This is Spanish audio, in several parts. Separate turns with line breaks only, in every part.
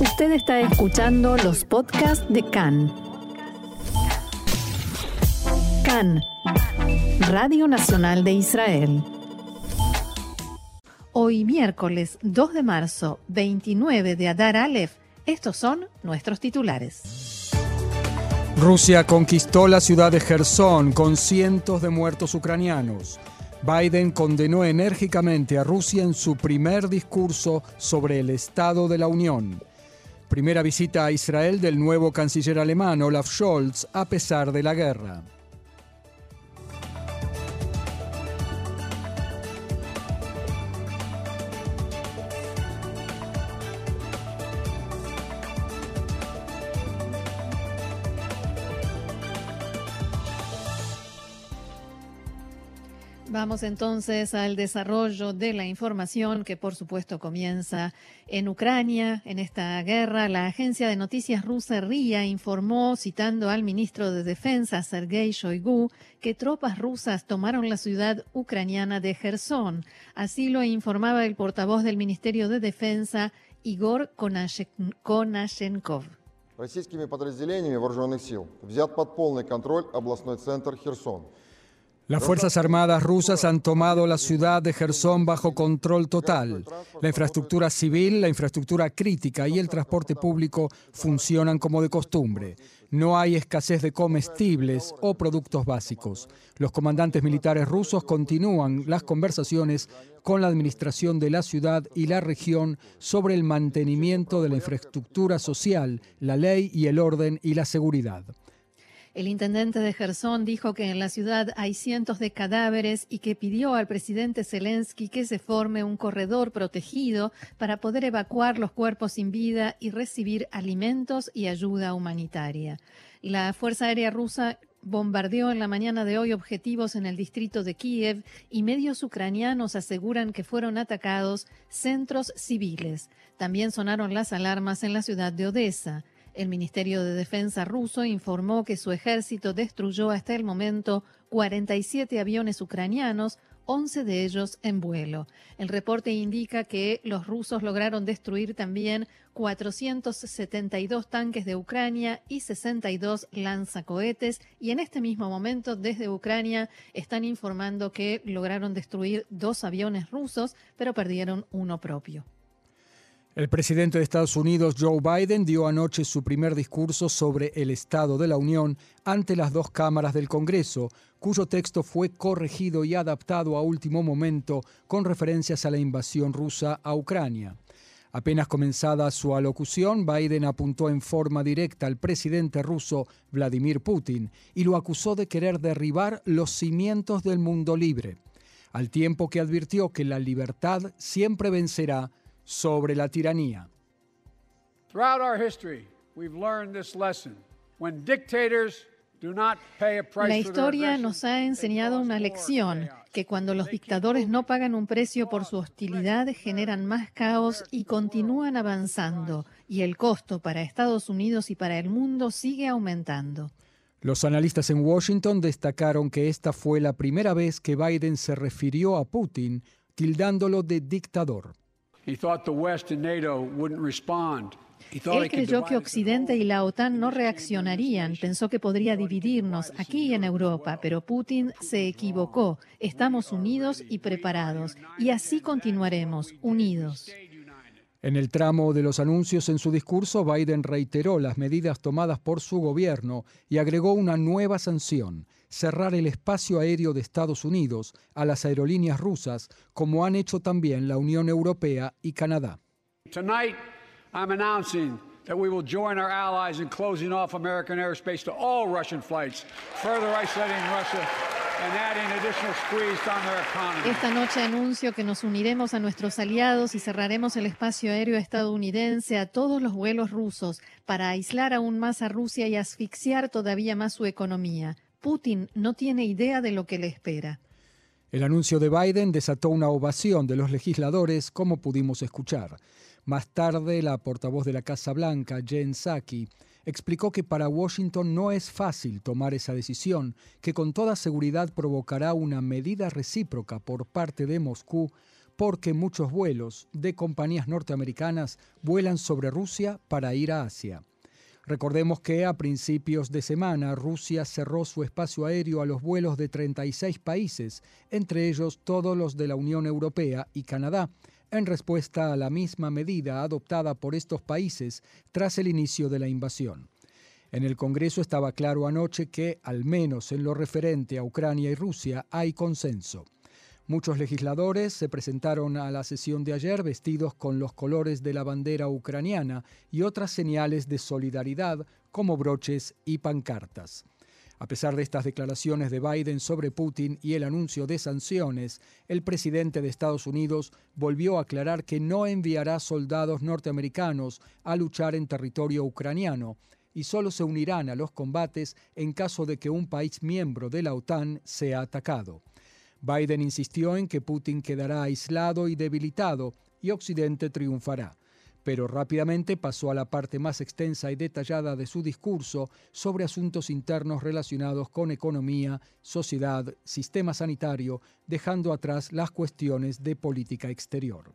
Usted está escuchando los podcasts de CAN. CAN, Radio Nacional de Israel. Hoy miércoles 2 de marzo, 29 de Adar Aleph, estos son nuestros titulares.
Rusia conquistó la ciudad de Gerson con cientos de muertos ucranianos. Biden condenó enérgicamente a Rusia en su primer discurso sobre el Estado de la Unión. Primera visita a Israel del nuevo canciller alemán Olaf Scholz a pesar de la guerra.
Vamos entonces al desarrollo de la información que por supuesto comienza en Ucrania. En esta guerra, la agencia de noticias rusa RIA informó, citando al ministro de Defensa Sergei Shoigu, que tropas rusas tomaron la ciudad ucraniana de Gerson. Así lo informaba el portavoz del Ministerio de Defensa, Igor Konashenkov.
Российскими подразделениями вооруженных сил взят под полный контроль областной центр Херсон –
las Fuerzas Armadas rusas han tomado la ciudad de Gerson bajo control total. La infraestructura civil, la infraestructura crítica y el transporte público funcionan como de costumbre. No hay escasez de comestibles o productos básicos. Los comandantes militares rusos continúan las conversaciones con la administración de la ciudad y la región sobre el mantenimiento de la infraestructura social, la ley y el orden y la seguridad.
El intendente de Gerson dijo que en la ciudad hay cientos de cadáveres y que pidió al presidente Zelensky que se forme un corredor protegido para poder evacuar los cuerpos sin vida y recibir alimentos y ayuda humanitaria. La Fuerza Aérea Rusa bombardeó en la mañana de hoy objetivos en el distrito de Kiev y medios ucranianos aseguran que fueron atacados centros civiles. También sonaron las alarmas en la ciudad de Odessa. El Ministerio de Defensa ruso informó que su ejército destruyó hasta el momento 47 aviones ucranianos, 11 de ellos en vuelo. El reporte indica que los rusos lograron destruir también 472 tanques de Ucrania y 62 lanzacohetes y en este mismo momento desde Ucrania están informando que lograron destruir dos aviones rusos, pero perdieron uno propio.
El presidente de Estados Unidos, Joe Biden, dio anoche su primer discurso sobre el Estado de la Unión ante las dos cámaras del Congreso, cuyo texto fue corregido y adaptado a último momento con referencias a la invasión rusa a Ucrania. Apenas comenzada su alocución, Biden apuntó en forma directa al presidente ruso Vladimir Putin y lo acusó de querer derribar los cimientos del mundo libre, al tiempo que advirtió que la libertad siempre vencerá sobre la tiranía.
La historia nos ha enseñado una lección, que cuando los dictadores no pagan un precio por su hostilidad, generan más caos y continúan avanzando, y el costo para Estados Unidos y para el mundo sigue aumentando.
Los analistas en Washington destacaron que esta fue la primera vez que Biden se refirió a Putin tildándolo de dictador.
Él creyó que Occidente y la OTAN no reaccionarían, pensó que podría dividirnos aquí en Europa, pero Putin se equivocó. Estamos unidos y preparados, y así continuaremos, unidos.
En el tramo de los anuncios en su discurso, Biden reiteró las medidas tomadas por su gobierno y agregó una nueva sanción, cerrar el espacio aéreo de Estados Unidos a las aerolíneas rusas, como han hecho también la Unión Europea y Canadá. Tonight, I'm announcing that we will join our allies in closing off American airspace to all Russian flights, further isolating Russia
esta noche anuncio que nos uniremos a nuestros aliados y cerraremos el espacio aéreo estadounidense a todos los vuelos rusos para aislar aún más a Rusia y asfixiar todavía más su economía. Putin no tiene idea de lo que le espera.
El anuncio de Biden desató una ovación de los legisladores, como pudimos escuchar. Más tarde, la portavoz de la Casa Blanca, Jen Psaki, explicó que para Washington no es fácil tomar esa decisión, que con toda seguridad provocará una medida recíproca por parte de Moscú porque muchos vuelos de compañías norteamericanas vuelan sobre Rusia para ir a Asia. Recordemos que a principios de semana Rusia cerró su espacio aéreo a los vuelos de 36 países, entre ellos todos los de la Unión Europea y Canadá, en respuesta a la misma medida adoptada por estos países tras el inicio de la invasión. En el Congreso estaba claro anoche que, al menos en lo referente a Ucrania y Rusia, hay consenso. Muchos legisladores se presentaron a la sesión de ayer vestidos con los colores de la bandera ucraniana y otras señales de solidaridad como broches y pancartas. A pesar de estas declaraciones de Biden sobre Putin y el anuncio de sanciones, el presidente de Estados Unidos volvió a aclarar que no enviará soldados norteamericanos a luchar en territorio ucraniano y solo se unirán a los combates en caso de que un país miembro de la OTAN sea atacado. Biden insistió en que Putin quedará aislado y debilitado y Occidente triunfará, pero rápidamente pasó a la parte más extensa y detallada de su discurso sobre asuntos internos relacionados con economía, sociedad, sistema sanitario, dejando atrás las cuestiones de política exterior.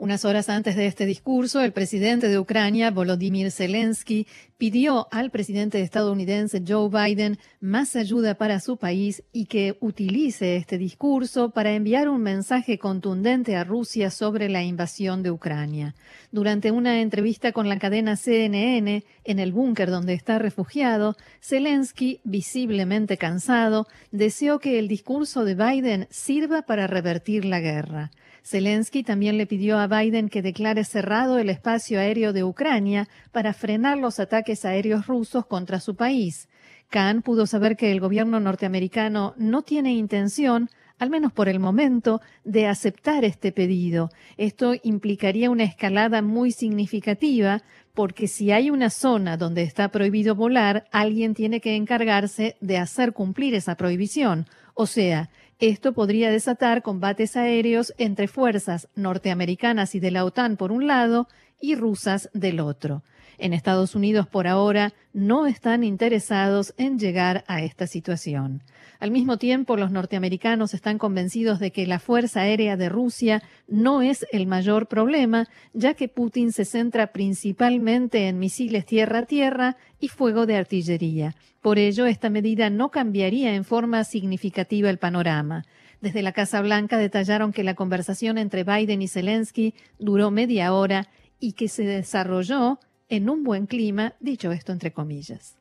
Unas horas antes de este discurso, el presidente de Ucrania, Volodymyr Zelensky, pidió al presidente estadounidense Joe Biden más ayuda para su país y que utilice este discurso para enviar un mensaje contundente a Rusia sobre la invasión de Ucrania. Durante una entrevista con la cadena CNN en el búnker donde está refugiado, Zelensky, visiblemente cansado, deseó que el discurso de Biden sirva para revertir la guerra. Zelensky también le pidió a Biden que declare cerrado el espacio aéreo de Ucrania para frenar los ataques aéreos rusos contra su país. Khan pudo saber que el gobierno norteamericano no tiene intención, al menos por el momento, de aceptar este pedido. Esto implicaría una escalada muy significativa, porque si hay una zona donde está prohibido volar, alguien tiene que encargarse de hacer cumplir esa prohibición. O sea, esto podría desatar combates aéreos entre fuerzas norteamericanas y de la OTAN por un lado y rusas del otro. En Estados Unidos por ahora no están interesados en llegar a esta situación. Al mismo tiempo, los norteamericanos están convencidos de que la Fuerza Aérea de Rusia no es el mayor problema, ya que Putin se centra principalmente en misiles tierra-tierra y fuego de artillería. Por ello, esta medida no cambiaría en forma significativa el panorama. Desde la Casa Blanca detallaron que la conversación entre Biden y Zelensky duró media hora y que se desarrolló en un buen clima, dicho esto entre comillas.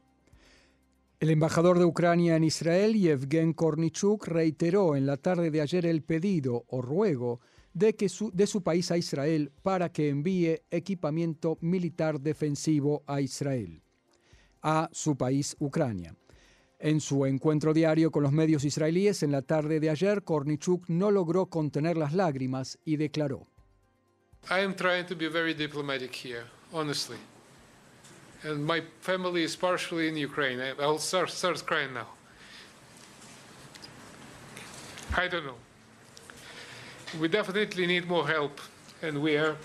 El embajador de Ucrania en Israel, Yevgen Kornichuk, reiteró en la tarde de ayer el pedido o ruego de, que su, de su país a Israel para que envíe equipamiento militar defensivo a Israel, a su país Ucrania. En su encuentro diario con los medios israelíes en la tarde de ayer, Kornichuk no logró contener las lágrimas y declaró:
I am trying to be very diplomatic here, honestly and my family is partially in Ukraine. I'll start, start crying now. I don't know. We definitely need more help, and we are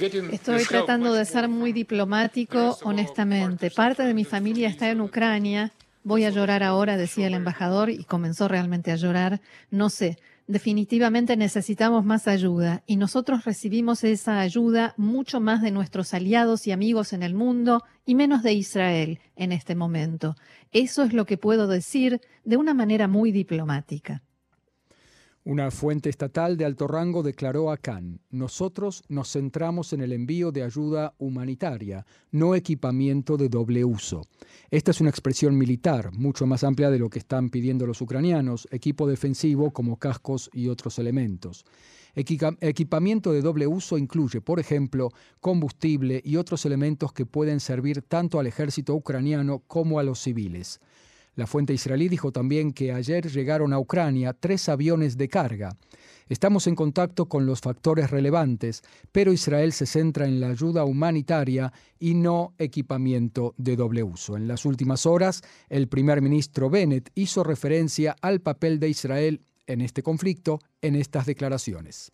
Estoy tratando de ser muy diplomático, honestamente. Parte de mi familia está en Ucrania. Voy a llorar ahora, decía el embajador, y comenzó realmente a llorar. No sé, Definitivamente necesitamos más ayuda y nosotros recibimos esa ayuda mucho más de nuestros aliados y amigos en el mundo y menos de Israel en este momento. Eso es lo que puedo decir de una manera muy diplomática.
Una fuente estatal de alto rango declaró a Khan, nosotros nos centramos en el envío de ayuda humanitaria, no equipamiento de doble uso. Esta es una expresión militar, mucho más amplia de lo que están pidiendo los ucranianos, equipo defensivo como cascos y otros elementos. equipamiento de doble uso incluye, por ejemplo, combustible y otros elementos que pueden servir tanto al ejército ucraniano como a los civiles. La fuente israelí dijo también que ayer llegaron a Ucrania tres aviones de carga. Estamos en contacto con los factores relevantes, pero Israel se centra en la ayuda humanitaria y no equipamiento de doble uso. En las últimas horas, el primer ministro Bennett hizo referencia al papel de Israel en este conflicto en estas declaraciones.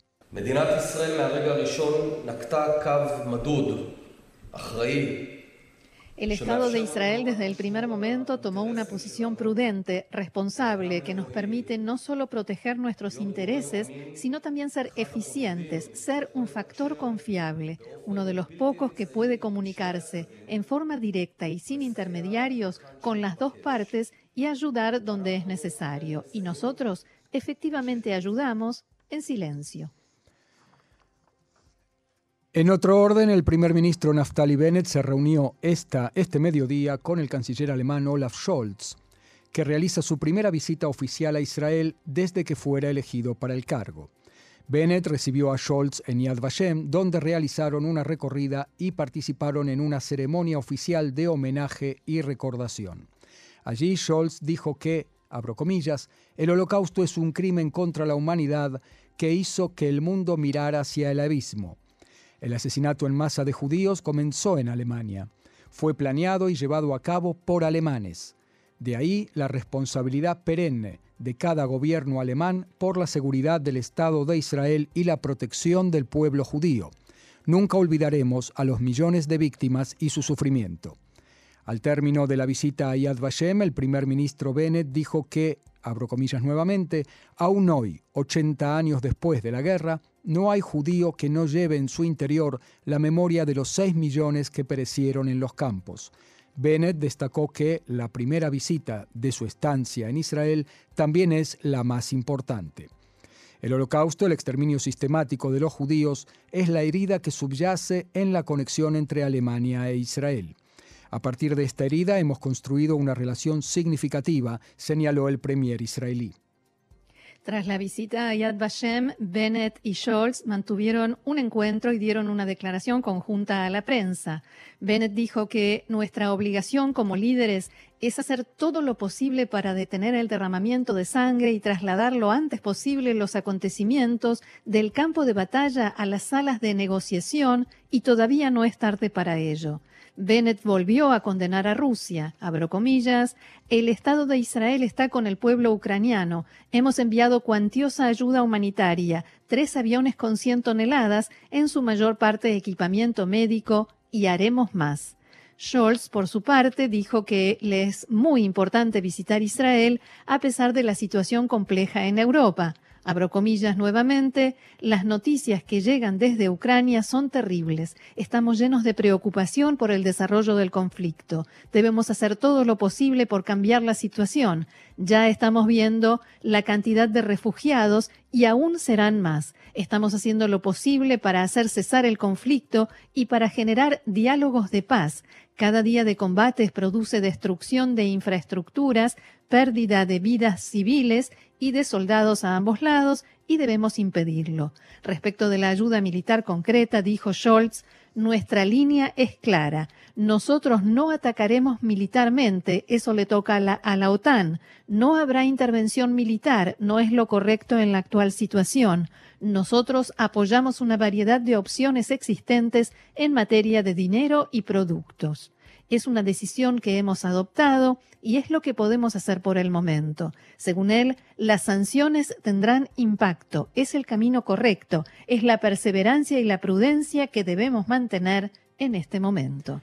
El Estado de Israel desde el primer momento tomó una posición prudente, responsable, que nos permite no solo proteger nuestros intereses, sino también ser eficientes, ser un factor confiable, uno de los pocos que puede comunicarse en forma directa y sin intermediarios con las dos partes y ayudar donde es necesario. Y nosotros efectivamente ayudamos en silencio.
En otro orden, el primer ministro Naftali Bennett se reunió esta, este mediodía con el canciller alemán Olaf Scholz, que realiza su primera visita oficial a Israel desde que fuera elegido para el cargo. Bennett recibió a Scholz en Yad Vashem, donde realizaron una recorrida y participaron en una ceremonia oficial de homenaje y recordación. Allí Scholz dijo que, abro comillas, el holocausto es un crimen contra la humanidad que hizo que el mundo mirara hacia el abismo. El asesinato en masa de judíos comenzó en Alemania. Fue planeado y llevado a cabo por alemanes. De ahí la responsabilidad perenne de cada gobierno alemán por la seguridad del Estado de Israel y la protección del pueblo judío. Nunca olvidaremos a los millones de víctimas y su sufrimiento. Al término de la visita a Yad Vashem, el primer ministro Bennett dijo que, abro comillas nuevamente, aún hoy, 80 años después de la guerra, no hay judío que no lleve en su interior la memoria de los 6 millones que perecieron en los campos. Bennett destacó que la primera visita de su estancia en Israel también es la más importante. El holocausto, el exterminio sistemático de los judíos, es la herida que subyace en la conexión entre Alemania e Israel. A partir de esta herida hemos construido una relación significativa, señaló el premier israelí.
Tras la visita a Yad Vashem, Bennett y Scholz mantuvieron un encuentro y dieron una declaración conjunta a la prensa. Bennett dijo que nuestra obligación como líderes es hacer todo lo posible para detener el derramamiento de sangre y trasladar lo antes posible los acontecimientos del campo de batalla a las salas de negociación y todavía no es tarde para ello. Bennett volvió a condenar a Rusia. Abro comillas, el Estado de Israel está con el pueblo ucraniano. Hemos enviado cuantiosa ayuda humanitaria, tres aviones con 100 toneladas, en su mayor parte equipamiento médico, y haremos más. Scholz, por su parte, dijo que le es muy importante visitar Israel a pesar de la situación compleja en Europa. Abro comillas nuevamente, las noticias que llegan desde Ucrania son terribles. Estamos llenos de preocupación por el desarrollo del conflicto. Debemos hacer todo lo posible por cambiar la situación. Ya estamos viendo la cantidad de refugiados y aún serán más. Estamos haciendo lo posible para hacer cesar el conflicto y para generar diálogos de paz. Cada día de combates produce destrucción de infraestructuras, pérdida de vidas civiles y de soldados a ambos lados y debemos impedirlo. Respecto de la ayuda militar concreta, dijo Scholz, nuestra línea es clara. Nosotros no atacaremos militarmente, eso le toca a la, OTAN. No habrá intervención militar, no es lo correcto en la actual situación. Nosotros apoyamos una variedad de opciones existentes en materia de dinero y productos. Es una decisión que hemos adoptado y es lo que podemos hacer por el momento. Según él, las sanciones tendrán impacto. Es el camino correcto. Es la perseverancia y la prudencia que debemos mantener en este momento.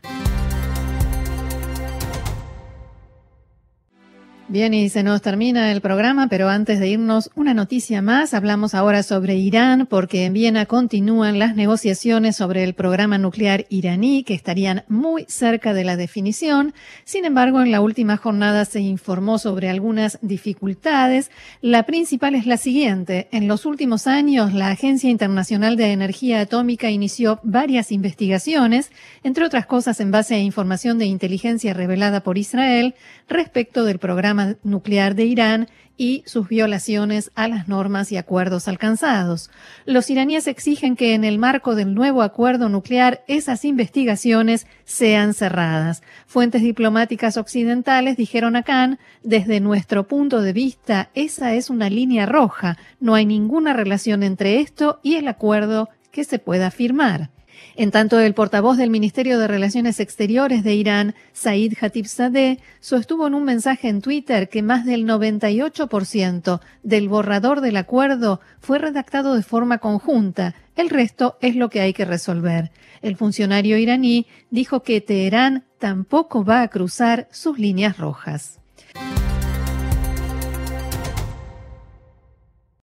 Bien, y se nos termina el programa, pero antes de irnos, una noticia más. Hablamos ahora sobre Irán, porque en Viena continúan las negociaciones sobre el programa nuclear iraní, que estarían muy cerca de la definición. Sin embargo, en la última jornada se informó sobre algunas dificultades. La principal es la siguiente. En los últimos años, la Agencia Internacional de Energía Atómica inició varias investigaciones, entre otras cosas en base a información de inteligencia revelada por Israel respecto del programa nuclear de Irán y sus violaciones a las normas y acuerdos alcanzados. Los iraníes exigen que en el marco del nuevo acuerdo nuclear esas investigaciones sean cerradas. Fuentes diplomáticas occidentales dijeron a Khan, desde nuestro punto de vista, esa es una línea roja. No hay ninguna relación entre esto y el acuerdo que se pueda firmar. En tanto, el portavoz del Ministerio de Relaciones Exteriores de Irán, Said Khatibzadeh, sostuvo en un mensaje en Twitter que más del 98% del borrador del acuerdo fue redactado de forma conjunta. El resto es lo que hay que resolver. El funcionario iraní dijo que Teherán tampoco va a cruzar sus líneas rojas.